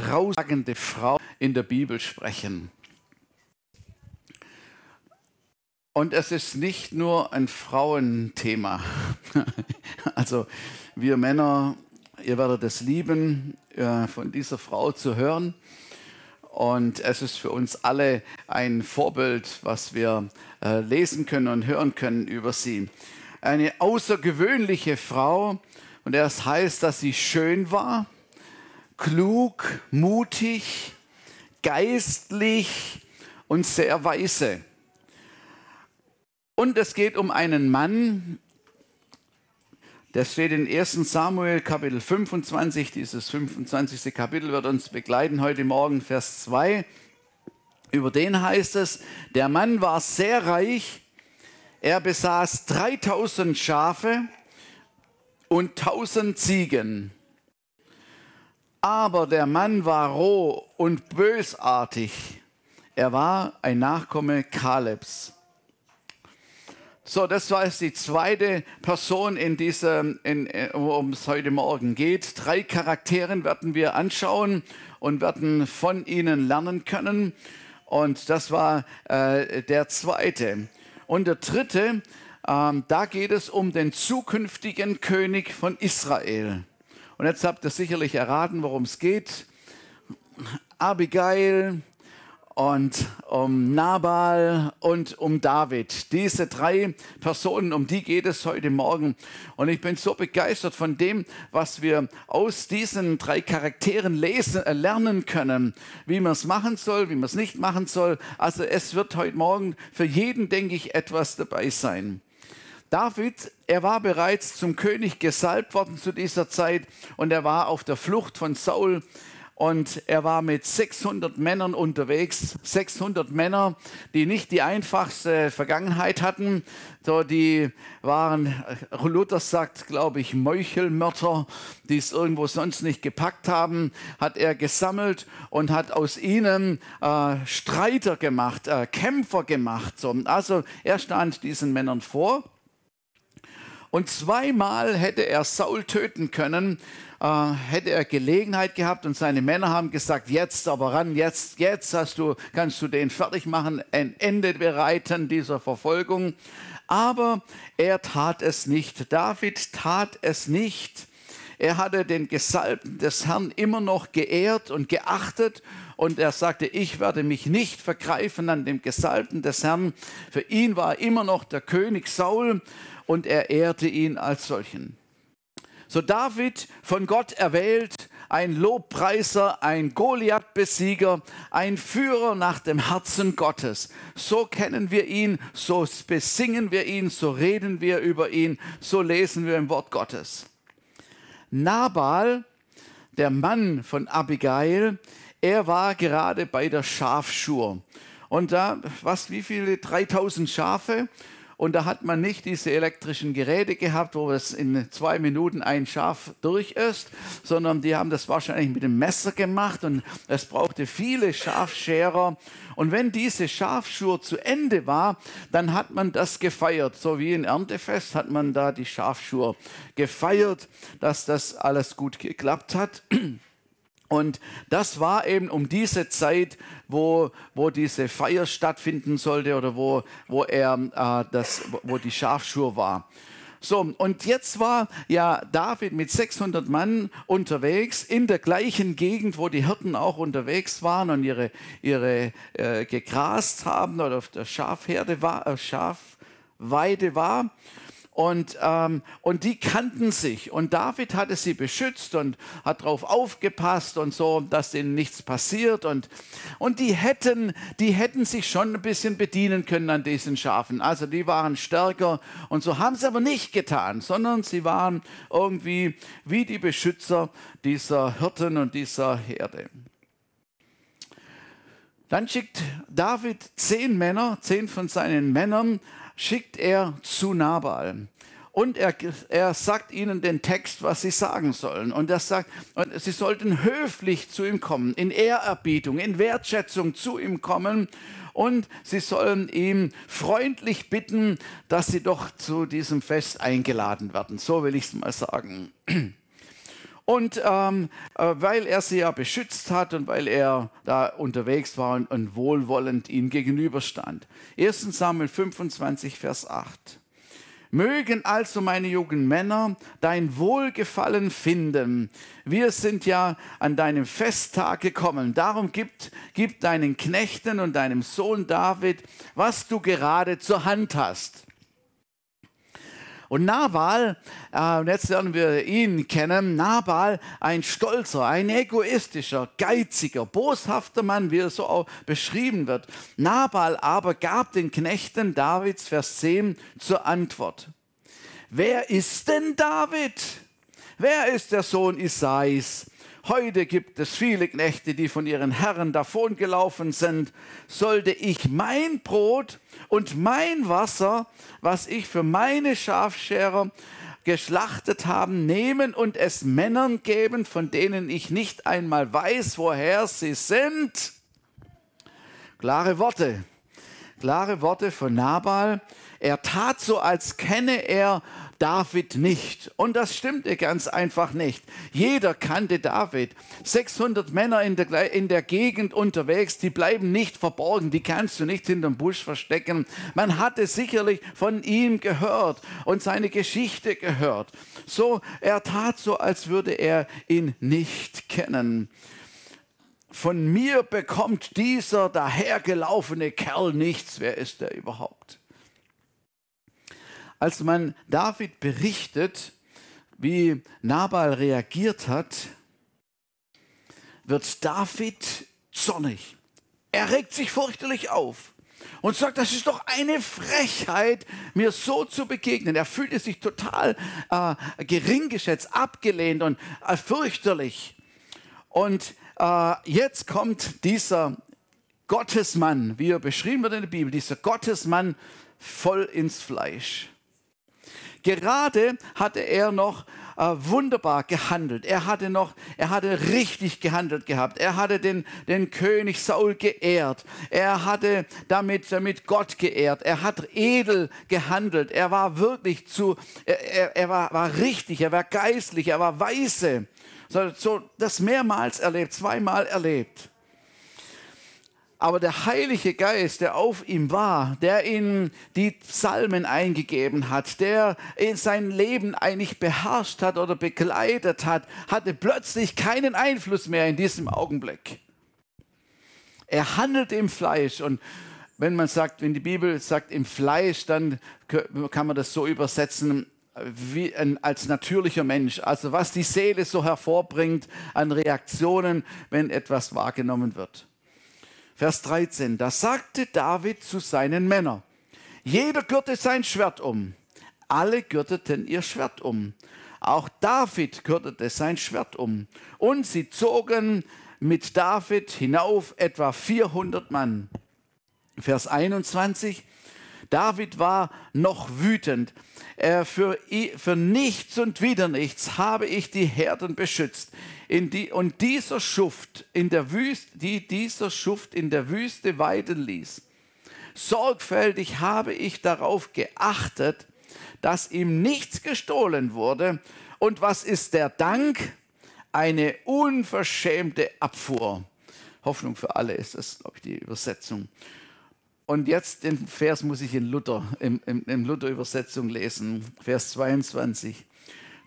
herausragende Frau in der Bibel sprechen. Und es ist nicht nur ein Frauenthema. Also wir Männer, ihr werdet es lieben, äh, von dieser Frau zu hören. Und es ist für uns alle ein Vorbild, was wir äh, lesen können und hören können über sie. Eine außergewöhnliche Frau, und das heißt, dass sie schön war, klug, mutig, geistlich und sehr weise. Und es geht um einen Mann, der steht in 1 Samuel Kapitel 25. Dieses 25. Kapitel wird uns begleiten heute Morgen, Vers 2. Über den heißt es, der Mann war sehr reich, er besaß 3000 Schafe und 1000 Ziegen. Aber der Mann war roh und bösartig. Er war ein Nachkomme Kalebs. So, das war jetzt die zweite Person in diesem, in, äh, worum es heute Morgen geht. Drei Charakteren werden wir anschauen und werden von ihnen lernen können. Und das war äh, der zweite. Und der dritte, ähm, da geht es um den zukünftigen König von Israel. Und jetzt habt ihr sicherlich erraten, worum es geht. Abigail, und um Nabal und um David. Diese drei Personen, um die geht es heute Morgen. Und ich bin so begeistert von dem, was wir aus diesen drei Charakteren lesen, äh, lernen können, wie man es machen soll, wie man es nicht machen soll. Also es wird heute Morgen für jeden, denke ich, etwas dabei sein. David, er war bereits zum König gesalbt worden zu dieser Zeit und er war auf der Flucht von Saul und er war mit 600 Männern unterwegs. 600 Männer, die nicht die einfachste Vergangenheit hatten. So, die waren, Luther sagt, glaube ich, Meuchelmörder, die es irgendwo sonst nicht gepackt haben, hat er gesammelt und hat aus ihnen äh, Streiter gemacht, äh, Kämpfer gemacht. So. Also er stand diesen Männern vor. Und zweimal hätte er Saul töten können, äh, hätte er Gelegenheit gehabt und seine Männer haben gesagt, jetzt aber ran, jetzt, jetzt hast du, kannst du den fertig machen, ein Ende bereiten dieser Verfolgung. Aber er tat es nicht. David tat es nicht. Er hatte den Gesalbten des Herrn immer noch geehrt und geachtet und er sagte, ich werde mich nicht vergreifen an dem Gesalbten des Herrn. Für ihn war immer noch der König Saul und er ehrte ihn als solchen. So David von Gott erwählt, ein Lobpreiser, ein Goliath-Besieger, ein Führer nach dem Herzen Gottes. So kennen wir ihn, so besingen wir ihn, so reden wir über ihn, so lesen wir im Wort Gottes. Nabal, der Mann von Abigail, er war gerade bei der Schafschur. Und da, was, wie viele? 3000 Schafe. Und da hat man nicht diese elektrischen Geräte gehabt, wo es in zwei Minuten ein Schaf durch ist, sondern die haben das wahrscheinlich mit dem Messer gemacht und es brauchte viele Schafscherer. Und wenn diese Schafschur zu Ende war, dann hat man das gefeiert. So wie in Erntefest hat man da die Schafschur gefeiert, dass das alles gut geklappt hat. Und das war eben um diese Zeit, wo, wo diese Feier stattfinden sollte oder wo, wo, er, äh, das, wo die Schafschur war. So, und jetzt war ja David mit 600 Mann unterwegs in der gleichen Gegend, wo die Hirten auch unterwegs waren und ihre, ihre äh, gegrast haben oder auf der Schafherde war, äh, Schafweide war. Und, ähm, und die kannten sich. Und David hatte sie beschützt und hat darauf aufgepasst und so, dass ihnen nichts passiert. Und, und die, hätten, die hätten sich schon ein bisschen bedienen können an diesen Schafen. Also die waren stärker. Und so haben sie aber nicht getan, sondern sie waren irgendwie wie die Beschützer dieser Hirten und dieser Herde. Dann schickt David zehn Männer, zehn von seinen Männern schickt er zu Nabal. Und er, er sagt ihnen den Text, was sie sagen sollen. Und er sagt, und sie sollten höflich zu ihm kommen, in Ehrerbietung, in Wertschätzung zu ihm kommen. Und sie sollen ihm freundlich bitten, dass sie doch zu diesem Fest eingeladen werden. So will ich es mal sagen. Und ähm, äh, weil er sie ja beschützt hat und weil er da unterwegs war und, und wohlwollend ihnen gegenüberstand. 1 Samuel 25, Vers 8. Mögen also meine jungen Männer dein Wohlgefallen finden. Wir sind ja an deinem Festtag gekommen. Darum gib, gib deinen Knechten und deinem Sohn David, was du gerade zur Hand hast. Und Nabal, äh, jetzt lernen wir ihn kennen, Nabal, ein stolzer, ein egoistischer, geiziger, boshafter Mann, wie er so auch beschrieben wird. Nabal aber gab den Knechten Davids, Vers 10, zur Antwort. Wer ist denn David? Wer ist der Sohn Isais? Heute gibt es viele Knechte, die von ihren Herren davongelaufen sind. Sollte ich mein Brot und mein Wasser, was ich für meine Schafscherer geschlachtet haben, nehmen und es Männern geben, von denen ich nicht einmal weiß, woher sie sind? Klare Worte. Klare Worte von Nabal. Er tat so, als kenne er David nicht. Und das stimmte ganz einfach nicht. Jeder kannte David. 600 Männer in der, in der Gegend unterwegs, die bleiben nicht verborgen, die kannst du nicht hinterm Busch verstecken. Man hatte sicherlich von ihm gehört und seine Geschichte gehört. So, er tat so, als würde er ihn nicht kennen von mir bekommt dieser dahergelaufene Kerl nichts. Wer ist er überhaupt? Als man David berichtet, wie Nabal reagiert hat, wird David zornig. Er regt sich fürchterlich auf und sagt, das ist doch eine Frechheit, mir so zu begegnen. Er fühlte sich total äh, gering geschätzt, abgelehnt und äh, fürchterlich. Und äh, jetzt kommt dieser Gottesmann, wie er beschrieben wird in der Bibel, dieser Gottesmann voll ins Fleisch. Gerade hatte er noch äh, wunderbar gehandelt. Er hatte noch, er hatte richtig gehandelt gehabt. Er hatte den, den König Saul geehrt. Er hatte damit, damit Gott geehrt. Er hat edel gehandelt. Er war wirklich zu, er, er war, war richtig, er war geistlich, er war weise. So, so das mehrmals erlebt, zweimal erlebt. Aber der Heilige Geist, der auf ihm war, der ihm die Psalmen eingegeben hat, der in sein Leben eigentlich beherrscht hat oder begleitet hat, hatte plötzlich keinen Einfluss mehr in diesem Augenblick. Er handelt im Fleisch und wenn man sagt, wenn die Bibel sagt im Fleisch, dann kann man das so übersetzen wie ein, als natürlicher Mensch. Also was die Seele so hervorbringt an Reaktionen, wenn etwas wahrgenommen wird. Vers 13, da sagte David zu seinen Männern, jeder gürte sein Schwert um. Alle gürteten ihr Schwert um. Auch David gürtete sein Schwert um. Und sie zogen mit David hinauf etwa 400 Mann. Vers 21, David war noch wütend. Äh, für, für nichts und wieder nichts habe ich die Herden beschützt. Die, und dieser Schuft in der Wüste, die dieser Schuft in der Wüste weiden ließ. Sorgfältig habe ich darauf geachtet, dass ihm nichts gestohlen wurde. Und was ist der Dank? Eine unverschämte Abfuhr. Hoffnung für alle ist das, glaube ich, die Übersetzung. Und jetzt den Vers muss ich in Luther, in, in, in Luther-Übersetzung lesen, Vers 22.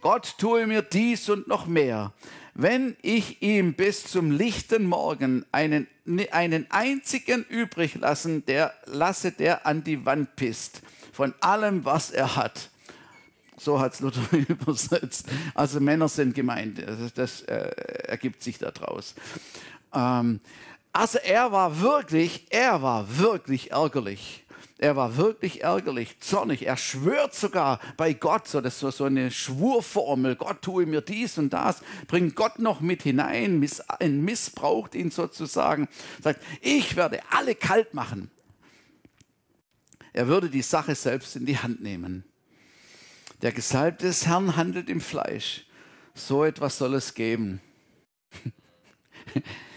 Gott tue mir dies und noch mehr, wenn ich ihm bis zum lichten Morgen einen, einen einzigen übrig lassen, der, lasse, der an die Wand pisst, von allem, was er hat. So hat es Luther übersetzt. Also Männer sind gemeint. Das, das äh, ergibt sich daraus. Ähm, also er war wirklich, er war wirklich ärgerlich. Er war wirklich ärgerlich, zornig. Er schwört sogar bei Gott, so das ist so eine Schwurformel. Gott tue mir dies und das, bringt Gott noch mit hinein, miss, missbraucht ihn sozusagen, sagt, ich werde alle kalt machen. Er würde die Sache selbst in die Hand nehmen. Der Gesalbte des Herrn handelt im Fleisch. So etwas soll es geben.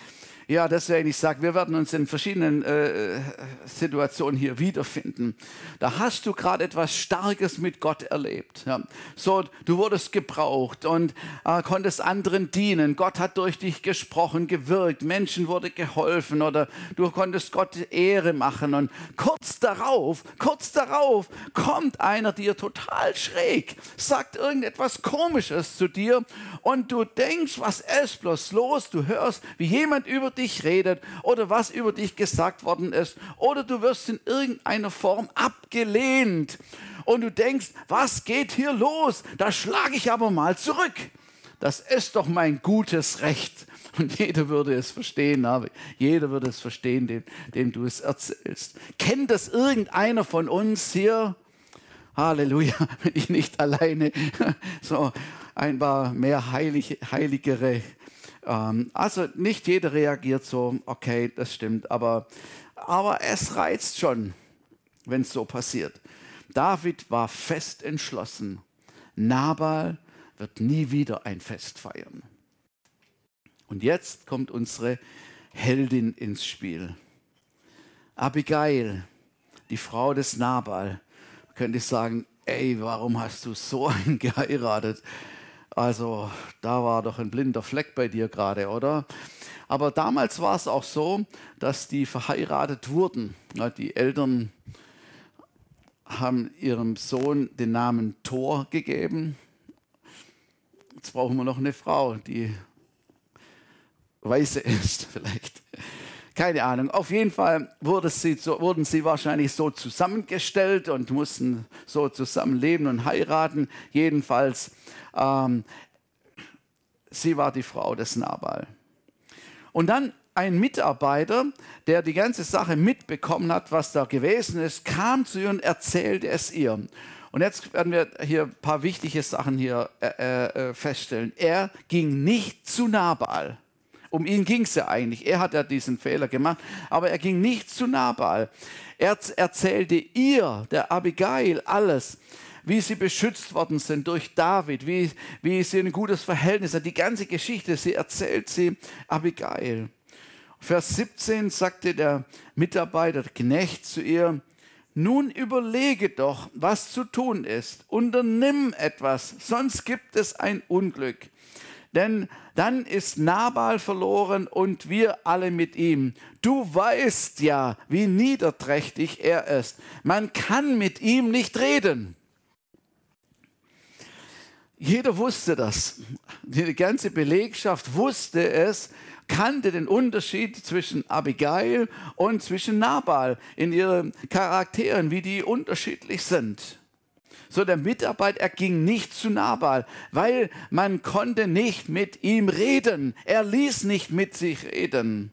Ja, deswegen, ich sage, wir werden uns in verschiedenen äh, Situationen hier wiederfinden. Da hast du gerade etwas Starkes mit Gott erlebt. Ja. So, du wurdest gebraucht und äh, konntest anderen dienen. Gott hat durch dich gesprochen, gewirkt. Menschen wurde geholfen oder du konntest Gott Ehre machen. Und kurz darauf, kurz darauf kommt einer dir total schräg, sagt irgendetwas Komisches zu dir und du denkst, was ist bloß los? Du hörst, wie jemand über dich redet oder was über dich gesagt worden ist oder du wirst in irgendeiner Form abgelehnt und du denkst, was geht hier los? Da schlage ich aber mal zurück. Das ist doch mein gutes Recht. Und jeder würde es verstehen, aber jeder würde es verstehen, dem, dem du es erzählst. Kennt das irgendeiner von uns hier? Halleluja, bin ich nicht alleine. So ein paar mehr Heilige, Heiligere ähm, also nicht jeder reagiert so, okay, das stimmt, aber, aber es reizt schon, wenn es so passiert. David war fest entschlossen, Nabal wird nie wieder ein Fest feiern. Und jetzt kommt unsere Heldin ins Spiel. Abigail, die Frau des Nabal, könnte ich sagen, ey, warum hast du so einen geheiratet? Also da war doch ein blinder Fleck bei dir gerade, oder? Aber damals war es auch so, dass die verheiratet wurden. Die Eltern haben ihrem Sohn den Namen Thor gegeben. Jetzt brauchen wir noch eine Frau, die weise ist vielleicht. Keine Ahnung. Auf jeden Fall wurde sie, so, wurden sie wahrscheinlich so zusammengestellt und mussten so zusammenleben und heiraten. Jedenfalls ähm, sie war die Frau des Nabal. Und dann ein Mitarbeiter, der die ganze Sache mitbekommen hat, was da gewesen ist, kam zu ihr und erzählte es ihr. Und jetzt werden wir hier ein paar wichtige Sachen hier äh, äh, feststellen. Er ging nicht zu Nabal. Um ihn ging es ja eigentlich. Er hat ja diesen Fehler gemacht, aber er ging nicht zu Nabal. Er erzählte ihr, der Abigail, alles wie sie beschützt worden sind durch David, wie, wie sie ein gutes Verhältnis hat. Die ganze Geschichte, sie erzählt sie Abigail. Vers 17 sagte der Mitarbeiter, der Knecht zu ihr, nun überlege doch, was zu tun ist. Unternimm etwas, sonst gibt es ein Unglück. Denn dann ist Nabal verloren und wir alle mit ihm. Du weißt ja, wie niederträchtig er ist. Man kann mit ihm nicht reden. Jeder wusste das. Die ganze Belegschaft wusste es, kannte den Unterschied zwischen Abigail und zwischen Nabal in ihren Charakteren, wie die unterschiedlich sind. So der Mitarbeiter, er ging nicht zu Nabal, weil man konnte nicht mit ihm reden. Er ließ nicht mit sich reden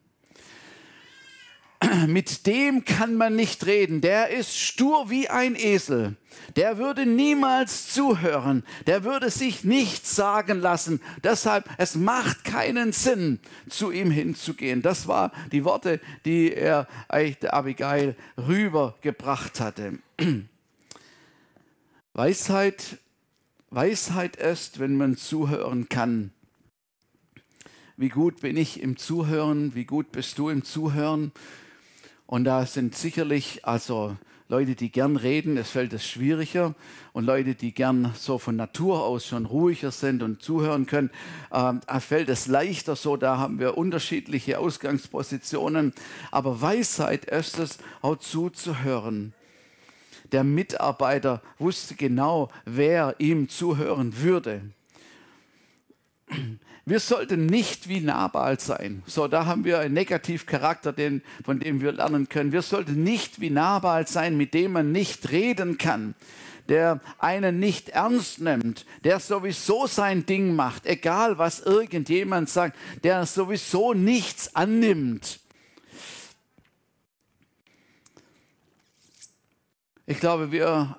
mit dem kann man nicht reden. Der ist stur wie ein Esel. Der würde niemals zuhören. Der würde sich nichts sagen lassen. Deshalb, es macht keinen Sinn, zu ihm hinzugehen. Das war die Worte, die er eigentlich Abigail rübergebracht hatte. Weisheit, Weisheit ist, wenn man zuhören kann. Wie gut bin ich im Zuhören? Wie gut bist du im Zuhören? Und da sind sicherlich also Leute, die gern reden, es fällt es schwieriger. Und Leute, die gern so von Natur aus schon ruhiger sind und zuhören können, äh, fällt es leichter so. Da haben wir unterschiedliche Ausgangspositionen. Aber Weisheit ist es, auch zuzuhören. Der Mitarbeiter wusste genau, wer ihm zuhören würde. Wir sollten nicht wie Nabal sein. So, da haben wir einen Negativcharakter, den, von dem wir lernen können. Wir sollten nicht wie Nabal sein, mit dem man nicht reden kann, der einen nicht ernst nimmt, der sowieso sein Ding macht, egal was irgendjemand sagt, der sowieso nichts annimmt. Ich glaube, wir,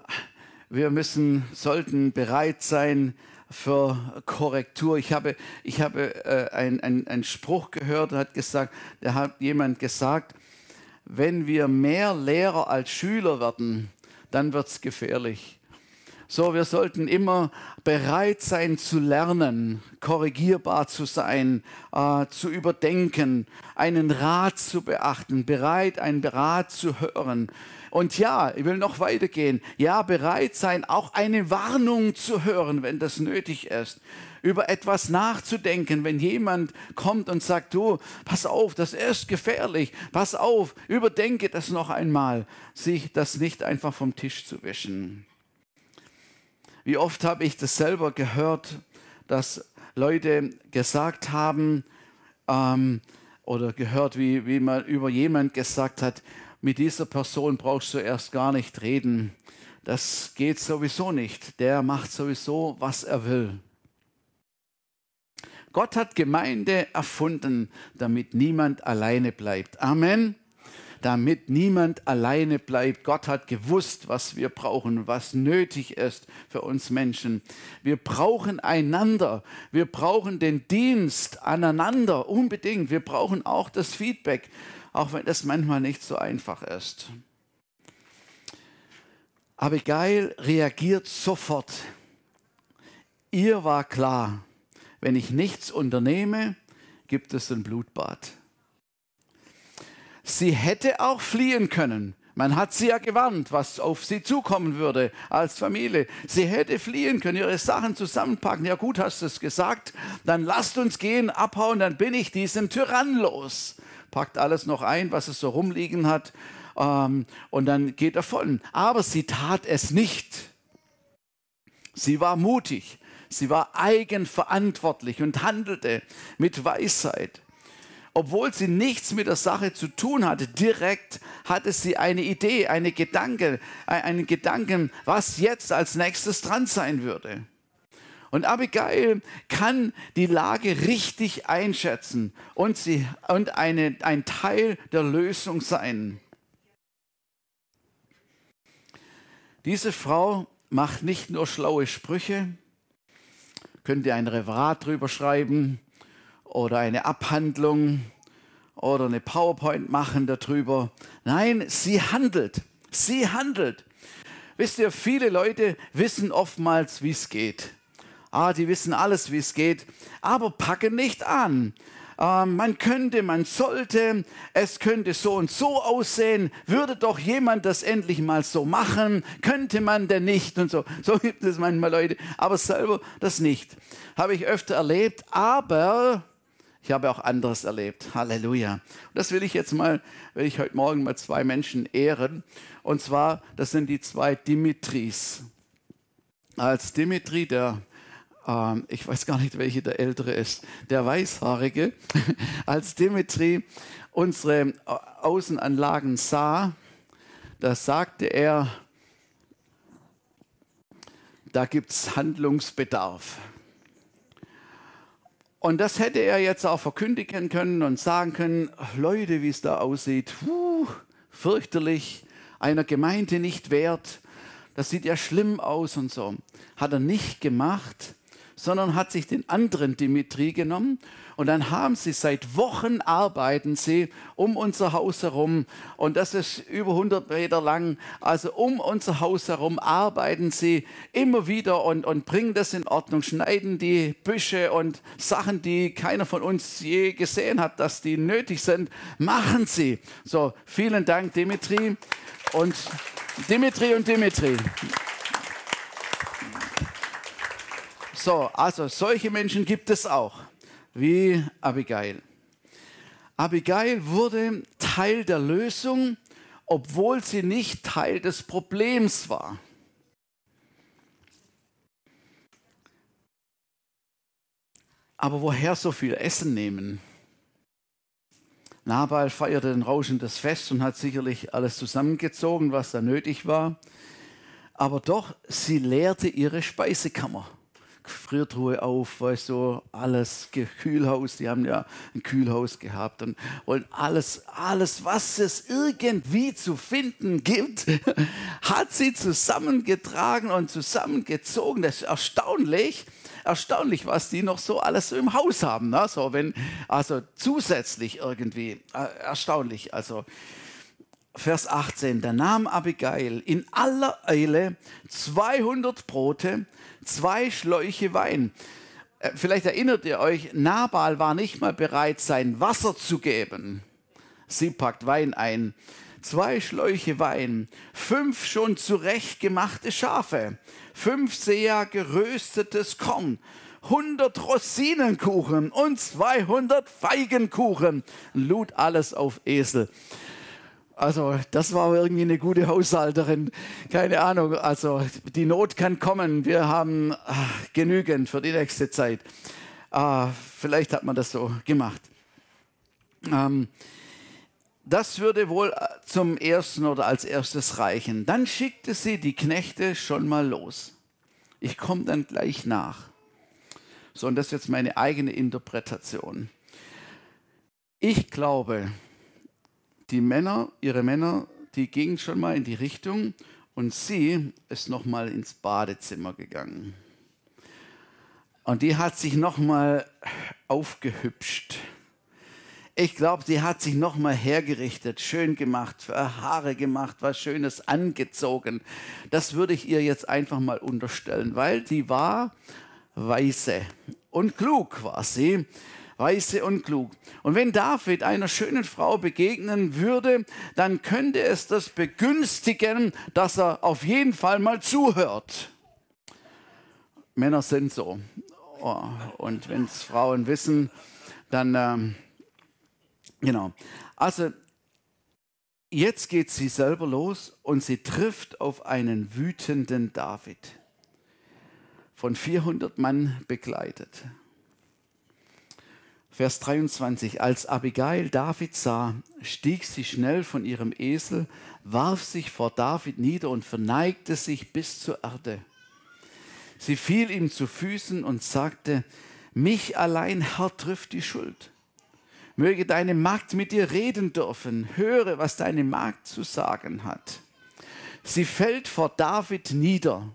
wir müssen, sollten bereit sein, für Korrektur. Ich habe, ich habe äh, einen ein Spruch gehört, hat gesagt, da hat jemand gesagt, wenn wir mehr Lehrer als Schüler werden, dann wird es gefährlich. So, wir sollten immer bereit sein zu lernen, korrigierbar zu sein, äh, zu überdenken, einen Rat zu beachten, bereit, einen Rat zu hören. Und ja, ich will noch weitergehen. Ja, bereit sein, auch eine Warnung zu hören, wenn das nötig ist. Über etwas nachzudenken, wenn jemand kommt und sagt, du, pass auf, das ist gefährlich, pass auf, überdenke das noch einmal, sich das nicht einfach vom Tisch zu wischen. Wie oft habe ich das selber gehört, dass Leute gesagt haben ähm, oder gehört, wie, wie man über jemand gesagt hat, mit dieser Person brauchst du erst gar nicht reden. Das geht sowieso nicht. Der macht sowieso, was er will. Gott hat Gemeinde erfunden, damit niemand alleine bleibt. Amen damit niemand alleine bleibt. Gott hat gewusst, was wir brauchen, was nötig ist für uns Menschen. Wir brauchen einander. Wir brauchen den Dienst aneinander unbedingt. Wir brauchen auch das Feedback, auch wenn das manchmal nicht so einfach ist. Abigail reagiert sofort. Ihr war klar, wenn ich nichts unternehme, gibt es ein Blutbad. Sie hätte auch fliehen können. Man hat sie ja gewarnt, was auf sie zukommen würde als Familie. Sie hätte fliehen können, ihre Sachen zusammenpacken. Ja gut, hast du es gesagt. Dann lasst uns gehen, abhauen, dann bin ich diesem Tyrann los. Packt alles noch ein, was es so rumliegen hat. Ähm, und dann geht er davon. Aber sie tat es nicht. Sie war mutig. Sie war eigenverantwortlich und handelte mit Weisheit obwohl sie nichts mit der Sache zu tun hatte, direkt hatte sie eine Idee, eine Gedanke, äh, einen Gedanken, was jetzt als nächstes dran sein würde. Und Abigail kann die Lage richtig einschätzen und, sie, und eine, ein Teil der Lösung sein. Diese Frau macht nicht nur schlaue Sprüche, könnt ihr ein Referat drüber schreiben, oder eine Abhandlung oder eine PowerPoint machen darüber. Nein, sie handelt. Sie handelt. Wisst ihr, viele Leute wissen oftmals, wie es geht. Ah, die wissen alles, wie es geht, aber packen nicht an. Äh, man könnte, man sollte, es könnte so und so aussehen. Würde doch jemand das endlich mal so machen? Könnte man denn nicht? Und so. So gibt es manchmal Leute, aber selber das nicht. Habe ich öfter erlebt, aber ich habe auch anderes erlebt. Halleluja. Und das will ich jetzt mal, will ich heute Morgen mal zwei Menschen ehren. Und zwar, das sind die zwei Dimitris. Als Dimitri, der, äh, ich weiß gar nicht, welche der ältere ist, der Weißhaarige, als Dimitri unsere Außenanlagen sah, da sagte er, da gibt es Handlungsbedarf. Und das hätte er jetzt auch verkündigen können und sagen können, Leute, wie es da aussieht, puh, fürchterlich, einer Gemeinde nicht wert, das sieht ja schlimm aus und so. Hat er nicht gemacht, sondern hat sich den anderen Dimitri genommen und dann haben sie seit Wochen arbeiten sie um unser Haus herum und das ist über 100 Meter lang. Also um unser Haus herum arbeiten sie immer wieder und, und bringen das in Ordnung, schneiden die Büsche und Sachen, die keiner von uns je gesehen hat, dass die nötig sind, machen sie. So, vielen Dank, Dimitri und Dimitri und Dimitri. So, also solche Menschen gibt es auch wie Abigail. Abigail wurde Teil der Lösung, obwohl sie nicht Teil des Problems war. Aber woher so viel Essen nehmen? Nabal feierte ein rauschendes Fest und hat sicherlich alles zusammengezogen, was da nötig war. Aber doch, sie leerte ihre Speisekammer. Gefriertruhe auf, weißt du, alles Kühlhaus, die haben ja ein Kühlhaus gehabt und wollen alles, alles, was es irgendwie zu finden gibt, hat sie zusammengetragen und zusammengezogen. Das ist erstaunlich, erstaunlich, was die noch so alles im Haus haben. Ne? So, wenn, also zusätzlich irgendwie, äh, erstaunlich. Also, Vers 18, da nahm Abigail in aller Eile 200 Brote, zwei Schläuche Wein. Äh, vielleicht erinnert ihr euch, Nabal war nicht mal bereit, sein Wasser zu geben. Sie packt Wein ein. Zwei Schläuche Wein, fünf schon zurechtgemachte Schafe, fünf sehr geröstetes Korn, 100 Rosinenkuchen und 200 Feigenkuchen. Lud alles auf Esel. Also das war irgendwie eine gute Haushalterin. Keine Ahnung. Also die Not kann kommen. Wir haben ach, genügend für die nächste Zeit. Ah, vielleicht hat man das so gemacht. Ähm, das würde wohl äh, zum ersten oder als erstes reichen. Dann schickte sie die Knechte schon mal los. Ich komme dann gleich nach. So, und das ist jetzt meine eigene Interpretation. Ich glaube, die Männer, ihre Männer, die gingen schon mal in die Richtung und sie ist noch mal ins Badezimmer gegangen. Und die hat sich noch mal aufgehübscht. Ich glaube, sie hat sich noch mal hergerichtet, schön gemacht, Haare gemacht, was Schönes angezogen. Das würde ich ihr jetzt einfach mal unterstellen, weil die war weise und klug war sie weise und klug. Und wenn David einer schönen Frau begegnen würde, dann könnte es das begünstigen, dass er auf jeden Fall mal zuhört. Männer sind so. Oh, und wenn es Frauen wissen, dann, ähm, genau. Also, jetzt geht sie selber los und sie trifft auf einen wütenden David, von 400 Mann begleitet. Vers 23. Als Abigail David sah, stieg sie schnell von ihrem Esel, warf sich vor David nieder und verneigte sich bis zur Erde. Sie fiel ihm zu Füßen und sagte, mich allein, Herr, trifft die Schuld. Möge deine Magd mit dir reden dürfen, höre, was deine Magd zu sagen hat. Sie fällt vor David nieder.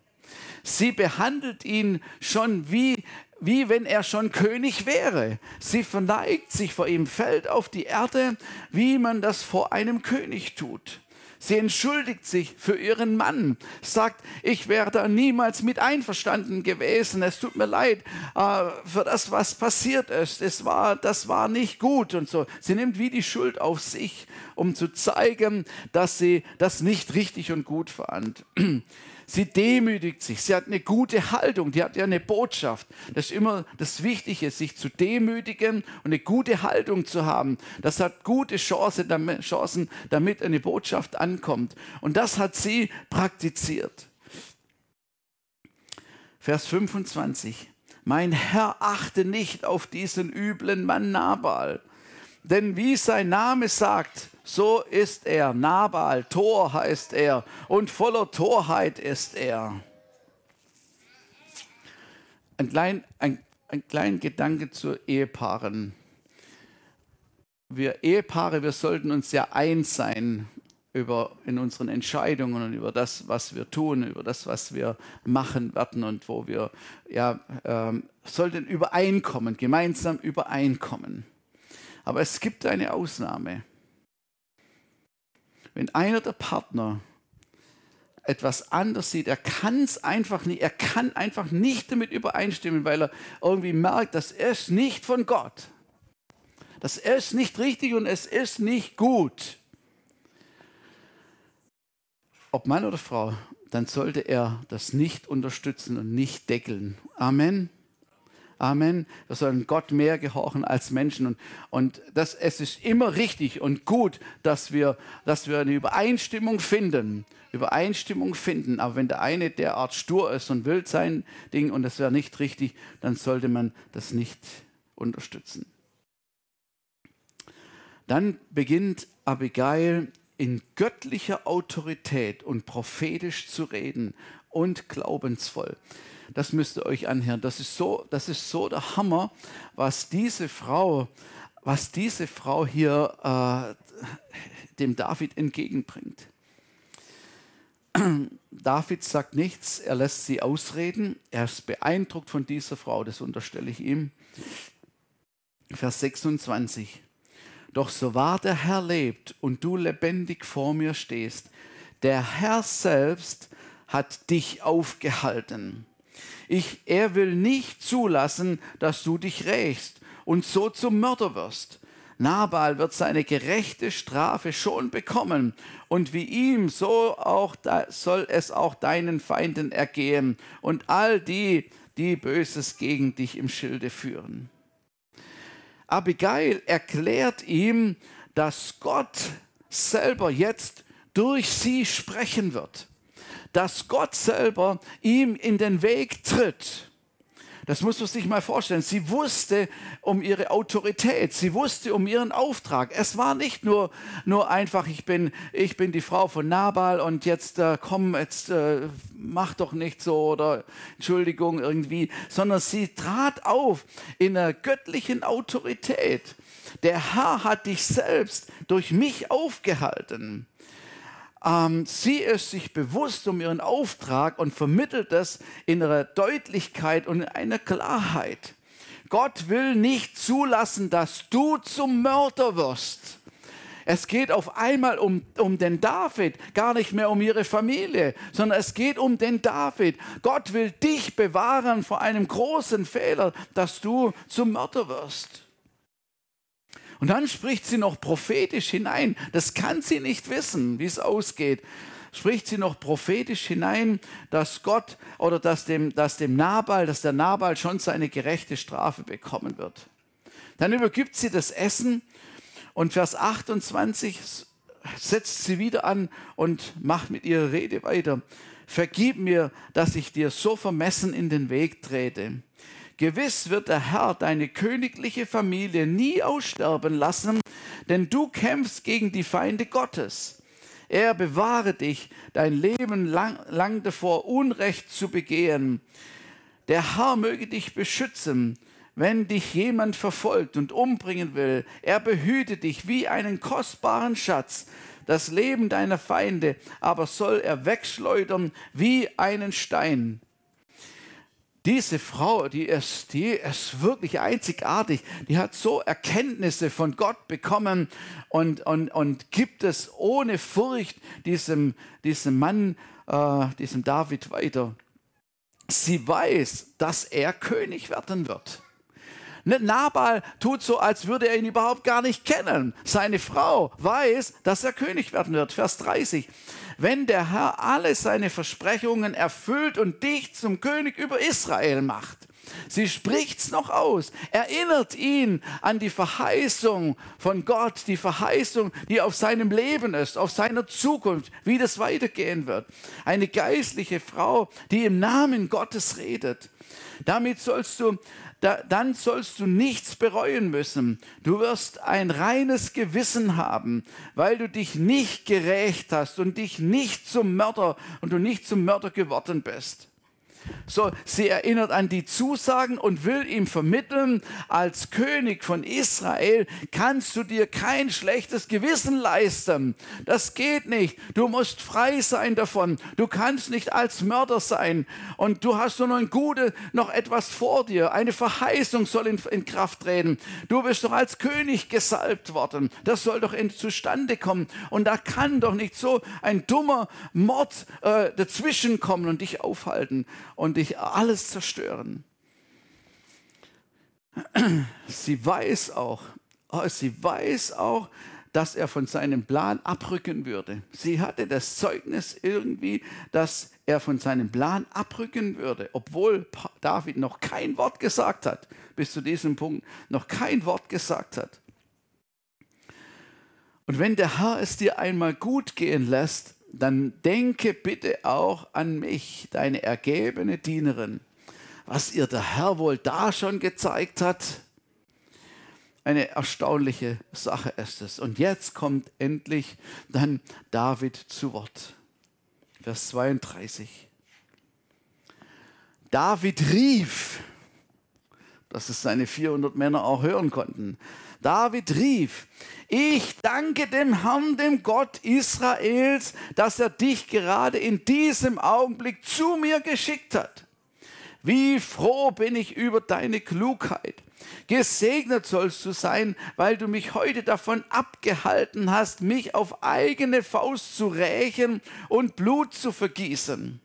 Sie behandelt ihn schon wie wie wenn er schon König wäre. Sie verneigt sich vor ihm, fällt auf die Erde, wie man das vor einem König tut. Sie entschuldigt sich für ihren Mann, sagt, ich wäre da niemals mit einverstanden gewesen. Es tut mir leid äh, für das, was passiert ist. Es war, das war nicht gut und so. Sie nimmt wie die Schuld auf sich, um zu zeigen, dass sie das nicht richtig und gut fand. Sie demütigt sich. Sie hat eine gute Haltung. Die hat ja eine Botschaft. Das ist immer das Wichtige, sich zu demütigen und eine gute Haltung zu haben. Das hat gute Chancen, damit eine Botschaft ankommt. Und das hat sie praktiziert. Vers 25. Mein Herr achte nicht auf diesen üblen Mann Nabal. Denn wie sein Name sagt, so ist er. Nabal, Tor heißt er und voller Torheit ist er. Ein kleiner ein, ein klein Gedanke zu Ehepaaren. Wir Ehepaare, wir sollten uns ja eins sein über, in unseren Entscheidungen und über das, was wir tun, über das, was wir machen werden und wo wir ja, ähm, sollten übereinkommen, gemeinsam übereinkommen. Aber es gibt eine Ausnahme wenn einer der Partner etwas anders sieht, er kann es einfach nicht, er kann einfach nicht damit übereinstimmen, weil er irgendwie merkt, das ist nicht von Gott. Das ist nicht richtig und es ist nicht gut. Ob Mann oder Frau, dann sollte er das nicht unterstützen und nicht deckeln. Amen. Amen. Wir sollen Gott mehr gehorchen als Menschen. Und, und das, es ist immer richtig und gut, dass wir, dass wir eine Übereinstimmung finden. Übereinstimmung finden. Aber wenn der eine derart stur ist und will sein Ding und das wäre nicht richtig, dann sollte man das nicht unterstützen. Dann beginnt Abigail in göttlicher Autorität und prophetisch zu reden und glaubensvoll. Das müsst ihr euch anhören. Das ist so, das ist so der Hammer, was diese Frau, was diese Frau hier äh, dem David entgegenbringt. David sagt nichts, er lässt sie ausreden, er ist beeindruckt von dieser Frau, das unterstelle ich ihm. Vers 26. Doch so wahr der Herr lebt und du lebendig vor mir stehst, der Herr selbst hat dich aufgehalten. Ich, er will nicht zulassen, dass du dich rächst und so zum Mörder wirst. Nabal wird seine gerechte Strafe schon bekommen und wie ihm so auch soll es auch deinen Feinden ergehen und all die, die Böses gegen dich im Schilde führen. Abigail erklärt ihm, dass Gott selber jetzt durch sie sprechen wird, dass Gott selber ihm in den Weg tritt. Das muss man sich mal vorstellen. Sie wusste um ihre Autorität, sie wusste um ihren Auftrag. Es war nicht nur, nur einfach, ich bin, ich bin die Frau von Nabal und jetzt äh, komm, jetzt äh, mach doch nicht so oder Entschuldigung irgendwie, sondern sie trat auf in einer göttlichen Autorität. Der Herr hat dich selbst durch mich aufgehalten ähm, sie ist sich bewusst um ihren Auftrag und vermittelt es in einer Deutlichkeit und in einer Klarheit. Gott will nicht zulassen, dass du zum Mörder wirst. Es geht auf einmal um, um den David, gar nicht mehr um ihre Familie, sondern es geht um den David. Gott will dich bewahren vor einem großen Fehler, dass du zum Mörder wirst. Und dann spricht sie noch prophetisch hinein. Das kann sie nicht wissen, wie es ausgeht. Spricht sie noch prophetisch hinein, dass Gott oder dass dem, dass dem Nabal, dass der Nabal schon seine gerechte Strafe bekommen wird. Dann übergibt sie das Essen und Vers 28 setzt sie wieder an und macht mit ihrer Rede weiter. Vergib mir, dass ich dir so vermessen in den Weg trete. Gewiss wird der Herr deine königliche Familie nie aussterben lassen, denn du kämpfst gegen die Feinde Gottes. Er bewahre dich dein Leben lang, lang davor, Unrecht zu begehen. Der Herr möge dich beschützen, wenn dich jemand verfolgt und umbringen will. Er behüte dich wie einen kostbaren Schatz. Das Leben deiner Feinde aber soll er wegschleudern wie einen Stein. Diese Frau, die ist, die ist wirklich einzigartig. Die hat so Erkenntnisse von Gott bekommen und, und, und gibt es ohne Furcht diesem, diesem Mann, äh, diesem David weiter. Sie weiß, dass er König werden wird. Ne, Nabal tut so, als würde er ihn überhaupt gar nicht kennen. Seine Frau weiß, dass er König werden wird. Vers 30. Wenn der Herr alle seine Versprechungen erfüllt und dich zum König über Israel macht. Sie spricht's noch aus, erinnert ihn an die Verheißung von Gott, die Verheißung, die auf seinem Leben ist, auf seiner Zukunft, wie das weitergehen wird. Eine geistliche Frau, die im Namen Gottes redet. Damit sollst du da, dann sollst du nichts bereuen müssen. Du wirst ein reines Gewissen haben, weil du dich nicht gerecht hast und dich nicht zum Mörder und du nicht zum Mörder geworden bist. So, sie erinnert an die Zusagen und will ihm vermitteln, als König von Israel kannst du dir kein schlechtes Gewissen leisten. Das geht nicht. Du musst frei sein davon. Du kannst nicht als Mörder sein. Und du hast nur noch ein Gute, noch etwas vor dir. Eine Verheißung soll in, in Kraft treten. Du bist doch als König gesalbt worden. Das soll doch in, zustande kommen. Und da kann doch nicht so ein dummer Mord äh, dazwischen kommen und dich aufhalten und dich alles zerstören. Sie weiß auch, oh, sie weiß auch, dass er von seinem Plan abrücken würde. Sie hatte das Zeugnis irgendwie, dass er von seinem Plan abrücken würde, obwohl David noch kein Wort gesagt hat, bis zu diesem Punkt noch kein Wort gesagt hat. Und wenn der Herr es dir einmal gut gehen lässt, dann denke bitte auch an mich, deine ergebene Dienerin, was ihr der Herr wohl da schon gezeigt hat. Eine erstaunliche Sache ist es. Und jetzt kommt endlich dann David zu Wort. Vers 32. David rief, dass es seine 400 Männer auch hören konnten. David rief, ich danke dem Herrn, dem Gott Israels, dass er dich gerade in diesem Augenblick zu mir geschickt hat. Wie froh bin ich über deine Klugheit. Gesegnet sollst du sein, weil du mich heute davon abgehalten hast, mich auf eigene Faust zu rächen und Blut zu vergießen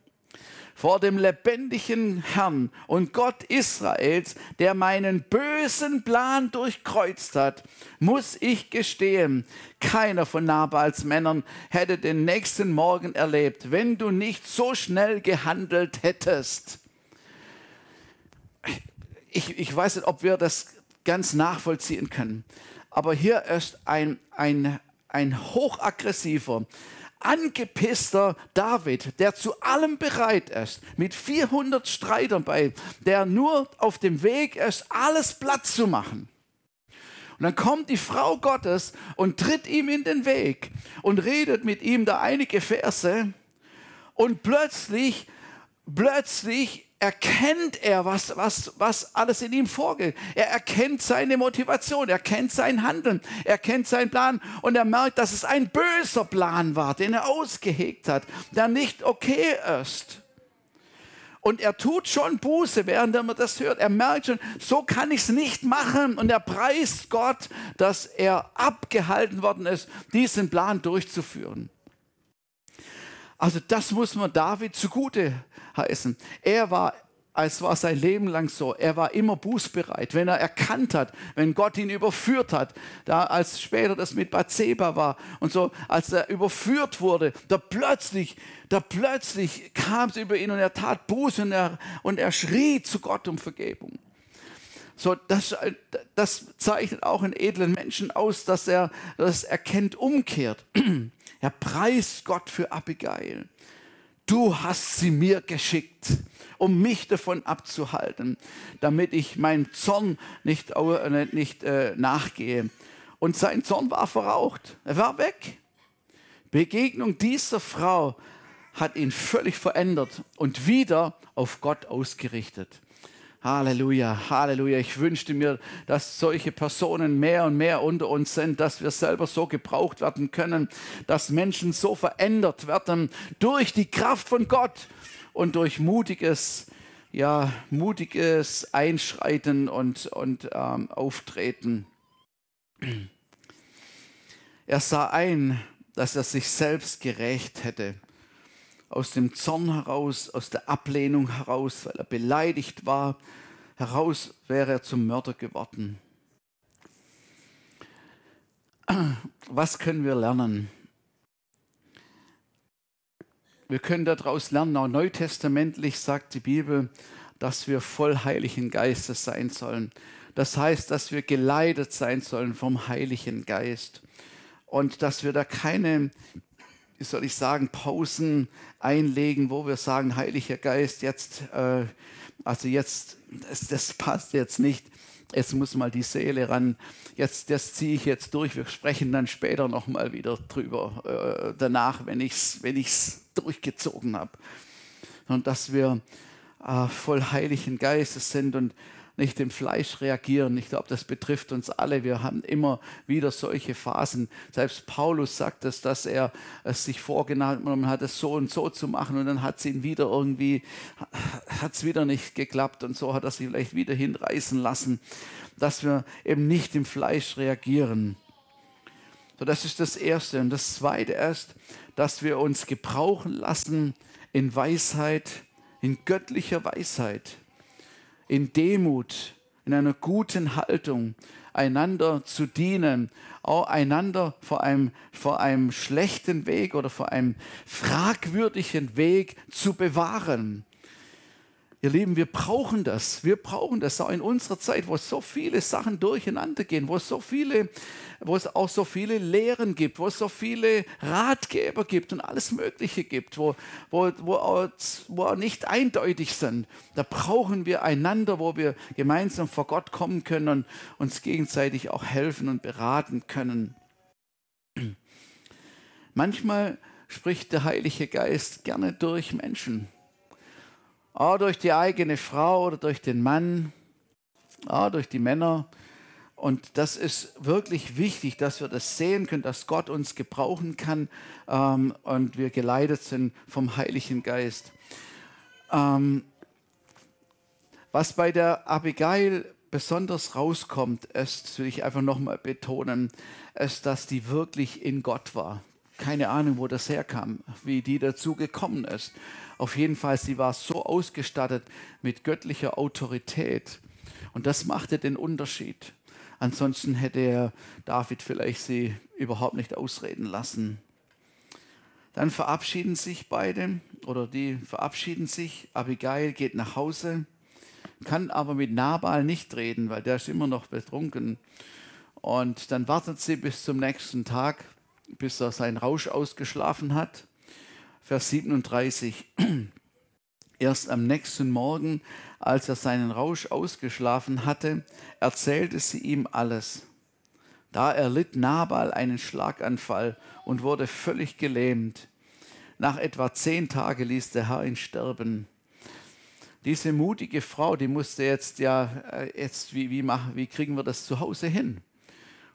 vor dem lebendigen Herrn und Gott Israels, der meinen bösen Plan durchkreuzt hat, muss ich gestehen, keiner von Nabals Männern hätte den nächsten Morgen erlebt, wenn du nicht so schnell gehandelt hättest. Ich, ich weiß nicht, ob wir das ganz nachvollziehen können, aber hier ist ein, ein, ein hochaggressiver, angepisster David, der zu allem bereit ist, mit 400 Streitern bei, der nur auf dem Weg ist, alles platt zu machen. Und dann kommt die Frau Gottes und tritt ihm in den Weg und redet mit ihm da einige Verse und plötzlich, plötzlich erkennt er, was, was, was alles in ihm vorgeht. Er erkennt seine Motivation, er kennt sein Handeln, er kennt seinen Plan und er merkt, dass es ein böser Plan war, den er ausgehegt hat, der nicht okay ist. Und er tut schon Buße, während er das hört. Er merkt schon, so kann ich es nicht machen. Und er preist Gott, dass er abgehalten worden ist, diesen Plan durchzuführen. Also das muss man David zugute heißen. Er war es war sein Leben lang so. Er war immer bußbereit, wenn er erkannt hat, wenn Gott ihn überführt hat. Da als später das mit Bathseba war und so, als er überführt wurde, da plötzlich, da plötzlich kam es über ihn und er tat Buße und er, und er schrie zu Gott um Vergebung. So, das, das zeichnet auch einen edlen Menschen aus, dass er das erkennt, umkehrt. Er preist Gott für Abigail. Du hast sie mir geschickt, um mich davon abzuhalten, damit ich meinem Zorn nicht, äh, nicht äh, nachgehe. Und sein Zorn war verraucht. Er war weg. Begegnung dieser Frau hat ihn völlig verändert und wieder auf Gott ausgerichtet. Halleluja, Halleluja. Ich wünschte mir, dass solche Personen mehr und mehr unter uns sind, dass wir selber so gebraucht werden können, dass Menschen so verändert werden durch die Kraft von Gott und durch mutiges, ja, mutiges Einschreiten und, und ähm, Auftreten. Er sah ein, dass er sich selbst gerecht hätte aus dem Zorn heraus, aus der Ablehnung heraus, weil er beleidigt war, heraus wäre er zum Mörder geworden. Was können wir lernen? Wir können daraus lernen, auch neutestamentlich sagt die Bibel, dass wir voll Heiligen Geistes sein sollen. Das heißt, dass wir geleitet sein sollen vom Heiligen Geist und dass wir da keine wie soll ich sagen, Pausen einlegen, wo wir sagen, Heiliger Geist, jetzt, äh, also jetzt, das, das passt jetzt nicht, jetzt muss mal die Seele ran, jetzt, das ziehe ich jetzt durch, wir sprechen dann später nochmal wieder drüber, äh, danach, wenn ich es wenn ich's durchgezogen habe. Und dass wir äh, voll Heiligen Geistes sind und nicht dem Fleisch reagieren. Ich glaube, das betrifft uns alle. Wir haben immer wieder solche Phasen. Selbst Paulus sagt es, dass er es sich vorgenommen hat, es so und so zu machen und dann hat es ihn wieder irgendwie, hat es wieder nicht geklappt und so hat er sich vielleicht wieder hinreißen lassen, dass wir eben nicht im Fleisch reagieren. So, das ist das Erste. Und das Zweite ist, dass wir uns gebrauchen lassen in Weisheit, in göttlicher Weisheit in Demut, in einer guten Haltung, einander zu dienen, auch einander vor einem, vor einem schlechten Weg oder vor einem fragwürdigen Weg zu bewahren. Ihr Lieben, wir brauchen das. Wir brauchen das auch in unserer Zeit, wo so viele Sachen durcheinander gehen, wo es so viele, wo es auch so viele Lehren gibt, wo es so viele Ratgeber gibt und alles Mögliche gibt, wo, wo, wo, auch, wo auch nicht eindeutig sind. Da brauchen wir einander, wo wir gemeinsam vor Gott kommen können und uns gegenseitig auch helfen und beraten können. Manchmal spricht der Heilige Geist gerne durch Menschen auch durch die eigene Frau oder durch den Mann, auch durch die Männer. Und das ist wirklich wichtig, dass wir das sehen können, dass Gott uns gebrauchen kann ähm, und wir geleitet sind vom Heiligen Geist. Ähm, was bei der Abigail besonders rauskommt, ist, will ich einfach nochmal betonen, ist, dass die wirklich in Gott war. Keine Ahnung, wo das herkam, wie die dazu gekommen ist. Auf jeden Fall, sie war so ausgestattet mit göttlicher Autorität. Und das machte den Unterschied. Ansonsten hätte er David vielleicht sie überhaupt nicht ausreden lassen. Dann verabschieden sich beide oder die verabschieden sich. Abigail geht nach Hause, kann aber mit Nabal nicht reden, weil der ist immer noch betrunken. Und dann wartet sie bis zum nächsten Tag, bis er seinen Rausch ausgeschlafen hat. Vers 37. Erst am nächsten Morgen, als er seinen Rausch ausgeschlafen hatte, erzählte sie ihm alles. Da erlitt Nabal einen Schlaganfall und wurde völlig gelähmt. Nach etwa zehn Tagen ließ der Herr ihn sterben. Diese mutige Frau, die musste jetzt ja, äh, jetzt, wie, wie, machen, wie kriegen wir das zu Hause hin?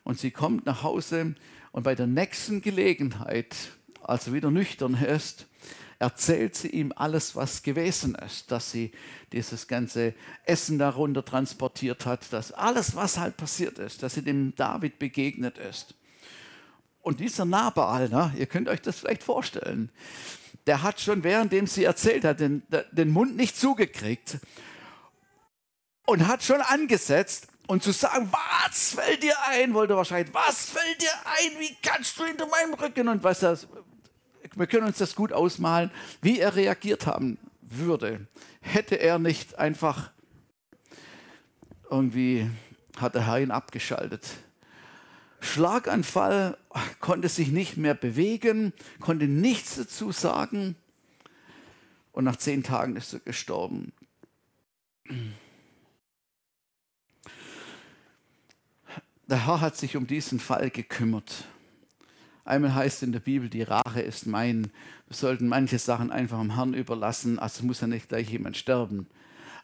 Und sie kommt nach Hause und bei der nächsten Gelegenheit, als er wieder nüchtern ist, erzählt sie ihm alles, was gewesen ist, dass sie dieses ganze Essen darunter transportiert hat, dass alles, was halt passiert ist, dass sie dem David begegnet ist. Und dieser Nabal, ne, ihr könnt euch das vielleicht vorstellen, der hat schon währenddem sie erzählt hat, den, den Mund nicht zugekriegt und hat schon angesetzt und zu sagen, was fällt dir ein, wollte wahrscheinlich, was fällt dir ein, wie kannst du hinter meinem Rücken und was das, wir können uns das gut ausmalen, wie er reagiert haben würde. Hätte er nicht einfach irgendwie, hat der Herr ihn abgeschaltet Schlaganfall, konnte sich nicht mehr bewegen, konnte nichts dazu sagen. Und nach zehn Tagen ist er gestorben. Der Herr hat sich um diesen Fall gekümmert. Einmal heißt in der Bibel, die Rache ist mein. Wir sollten manche Sachen einfach dem Herrn überlassen. Also muss ja nicht gleich jemand sterben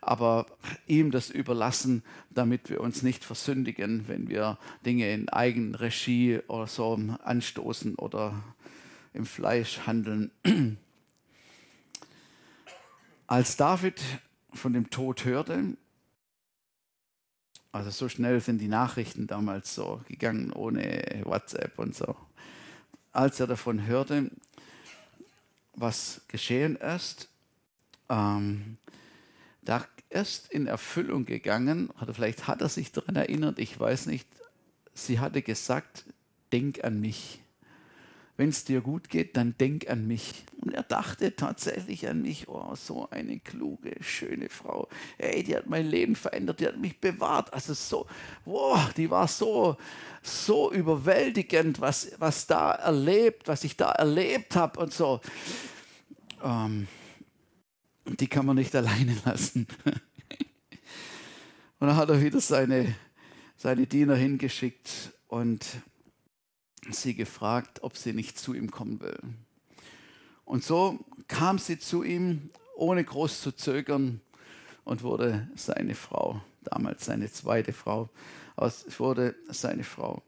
aber ihm das überlassen, damit wir uns nicht versündigen, wenn wir Dinge in Eigenregie oder so anstoßen oder im Fleisch handeln. Als David von dem Tod hörte, also so schnell sind die Nachrichten damals so gegangen, ohne WhatsApp und so. Als er davon hörte, was geschehen ist, ähm, da erst in Erfüllung gegangen, oder vielleicht hat er sich daran erinnert, ich weiß nicht, sie hatte gesagt, denk an mich. Wenn es dir gut geht, dann denk an mich. Und er dachte tatsächlich an mich. Oh, so eine kluge, schöne Frau. Ey, die hat mein Leben verändert, die hat mich bewahrt. Also so, wow, die war so, so überwältigend, was, was da erlebt, was ich da erlebt habe und so. Ähm, die kann man nicht alleine lassen. Und dann hat er wieder seine, seine Diener hingeschickt und sie gefragt, ob sie nicht zu ihm kommen will. Und so kam sie zu ihm, ohne groß zu zögern, und wurde seine Frau, damals seine zweite Frau, wurde seine Frau.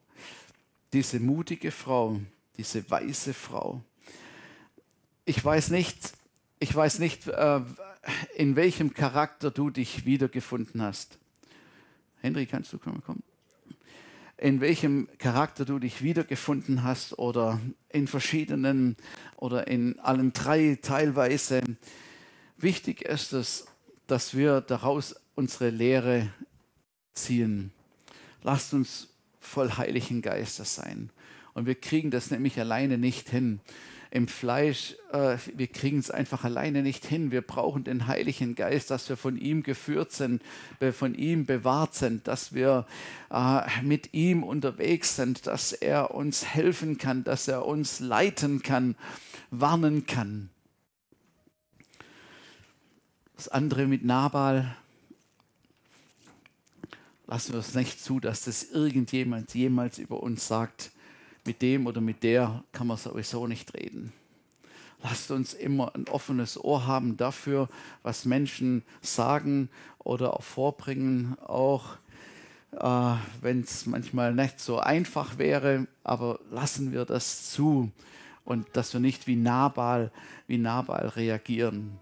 Diese mutige Frau, diese weise Frau. Ich weiß nicht, ich weiß nicht, äh, in welchem Charakter du dich wiedergefunden hast. Henry, kannst du kommen? In welchem Charakter du dich wiedergefunden hast oder in verschiedenen oder in allen drei teilweise. Wichtig ist es, dass wir daraus unsere Lehre ziehen. Lasst uns voll Heiligen Geistes sein. Und wir kriegen das nämlich alleine nicht hin im Fleisch, äh, wir kriegen es einfach alleine nicht hin. Wir brauchen den Heiligen Geist, dass wir von ihm geführt sind, von ihm bewahrt sind, dass wir äh, mit ihm unterwegs sind, dass er uns helfen kann, dass er uns leiten kann, warnen kann. Das andere mit Nabal, lassen wir es nicht zu, dass das irgendjemand jemals über uns sagt, mit dem oder mit der kann man sowieso nicht reden. Lasst uns immer ein offenes Ohr haben dafür, was Menschen sagen oder auch vorbringen, auch äh, wenn es manchmal nicht so einfach wäre, aber lassen wir das zu und dass wir nicht wie Nabal, wie Nabal reagieren.